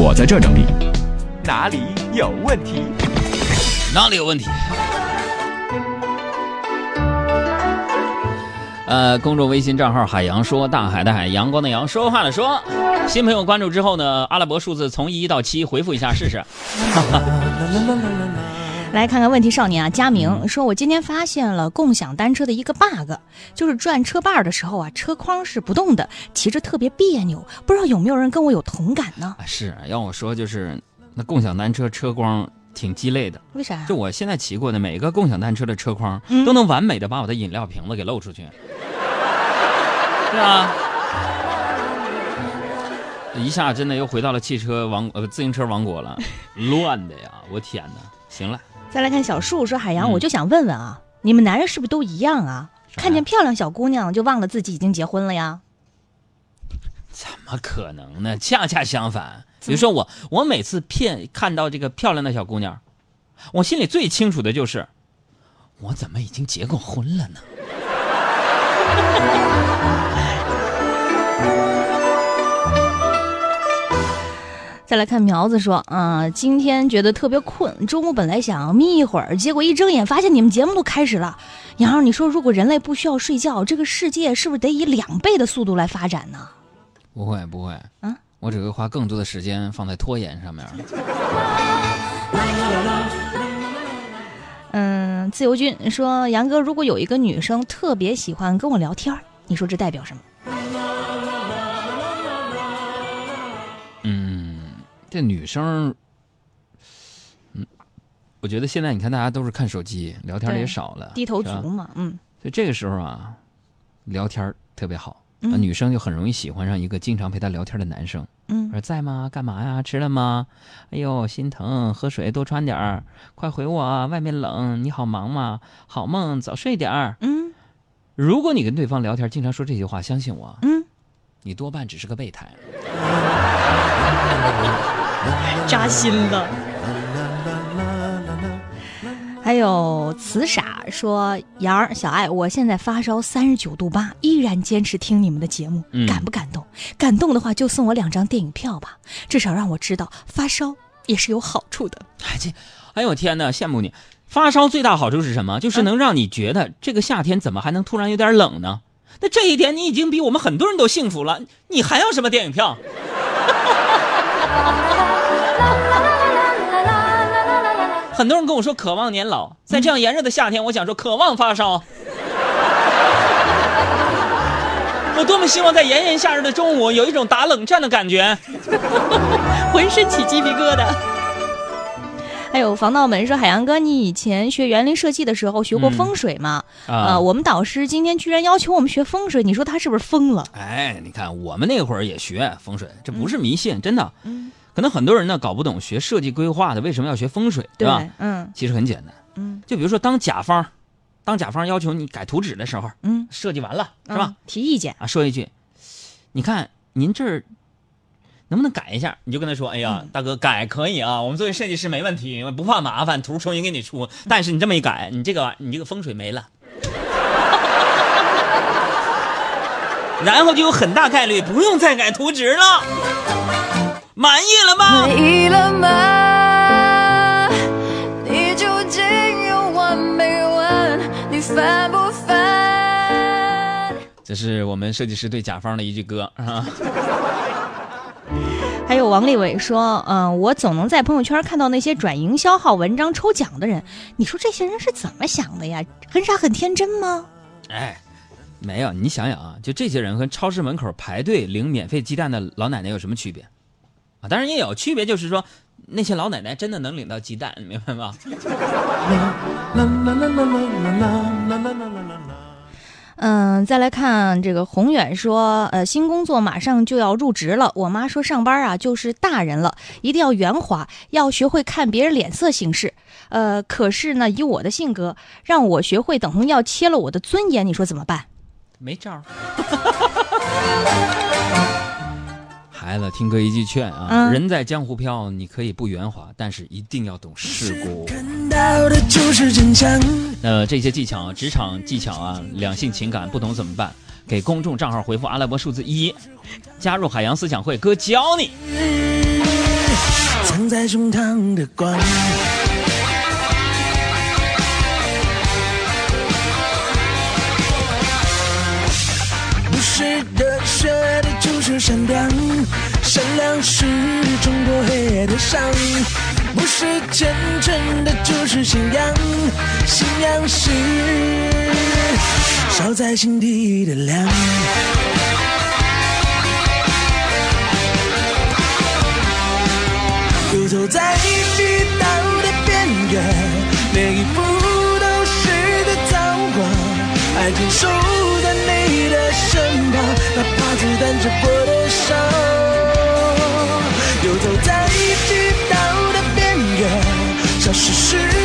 我在这整理。哪里有问题？哪里有问题？呃，公众微信账号海洋说大海的海，阳光的阳，说话的说。新朋友关注之后呢，阿拉伯数字从一到七回复一下试试。来看看问题少年啊，佳明说，我今天发现了共享单车的一个 bug，就是转车把的时候啊，车筐是不动的，骑着特别别扭，不知道有没有人跟我有同感呢？啊，是要我说就是那共享单车车筐挺鸡肋的。为啥就？我现在骑过的每一个共享单车的车筐，嗯都能完美的把我的饮料瓶子给露出去，是啊？一下真的又回到了汽车王呃自行车王国了，乱的呀！我天哪！行了，再来看小树说，海洋，嗯我就想问问啊，你们男人是不是都一样啊？看见漂亮小姑娘就忘了自己已经结婚了呀？怎么可能呢？恰恰相反，比如说我，我每次骗看到这个漂亮的小姑娘，我心里最清楚的就是，我怎么已经结过婚了呢？再来看苗子说，啊、今天觉得特别困，中午本来想眯一会儿，结果一睁眼发现你们节目都开始了。杨儿，你说如果人类不需要睡觉，这个世界是不是得以两倍的速度来发展呢？不会不会，嗯，我只会花更多的时间放在拖延上面。嗯，自由军说，杨哥，如果有一个女生特别喜欢跟我聊天，你说这代表什么？嗯，这女生，嗯，我觉得现在你看大家都是看手机，聊天的也少了，低头族嘛，嗯所以这个时候啊，聊天特别好。那嗯女生就很容易喜欢上一个经常陪她聊天的男生。嗯说在吗？干嘛呀？吃了吗？哎呦，心疼，喝水多穿点儿，快回我啊，外面冷。你好忙吗？好梦，早睡点儿。嗯如果你跟对方聊天经常说这些话，相信我，嗯，你多半只是个备胎。扎心了。还有慈傻说：“杨儿、小爱，我现在发烧三十九度八，依然坚持听你们的节目，嗯感不感动？感动的话就送我两张电影票吧，至少让我知道发烧也是有好处的。哎这，哎呦我天哪，羡慕你！发烧最大好处是什么？就是能让你觉得这个夏天怎么还能突然有点冷呢？那这一点你已经比我们很多人都幸福了，你还要什么电影票？很多人跟我说渴望年老，在这样炎热的夏天，我想说渴望发烧。我多么希望在炎炎夏日的中午有一种打冷战的感觉。浑身起鸡皮疙瘩。还有防盗门说：“海洋哥，你以前学园林设计的时候学过嗯风水吗？啊呃，我们导师今天居然要求我们学风水，你说他是不是疯了？哎，你看我们那会儿也学风水，这不是迷信，真的。嗯，可能很多人呢搞不懂学设计规划的为什么要学风水，对吧？嗯其实很简单，嗯就比如说当甲方，当甲方要求你改图纸的时候，嗯，设计完了是吧？嗯？提意见。啊，说一句，你看您这儿能不能改一下？你就跟他说，哎呀，大哥改可以啊，我们作为设计师没问题，不怕麻烦，图重新给你出。但是你这么一改，你这个你这个风水没了。然后就有很大概率不用再改图纸了，满意了吗？满意了吗？你究竟有完没完？你烦不烦？这是我们设计师对甲方的一句歌啊。还有王立伟说：“嗯、我总能在朋友圈看到那些转营销号文章抽奖的人，你说这些人是怎么想的呀？很傻很天真吗？哎，没有，你想想啊，就这些人和超市门口排队领免费鸡蛋的老奶奶有什么区别？啊，当然也有区别，就是说那些老奶奶真的能领到鸡蛋，你明白吗？嗯，再来看这个宏远说，呃，新工作马上就要入职了。我妈说上班啊就是大人了，一定要圆滑，要学会看别人脸色行事。呃，可是呢，以我的性格，让我学会等红要切了我的尊严，你说怎么办？没招儿。孩子，听哥一句劝啊，嗯人在江湖飘，你可以不圆滑，但是一定要懂世故。看到的就是真相。那这些技巧，职场技巧啊，两性情感不懂怎么办？给公众账号回复阿拉伯数字一，加入海洋思想会，哥教你。藏在胸膛的光。不是的就是善良，善良是冲破黑夜的伤。不是虔诚的就是信仰，信仰是烧在心底的亮。游走在地道的边缘，每一步都是个造化，爱坚守在你的身我的手游走在剃刀的边缘，消失时。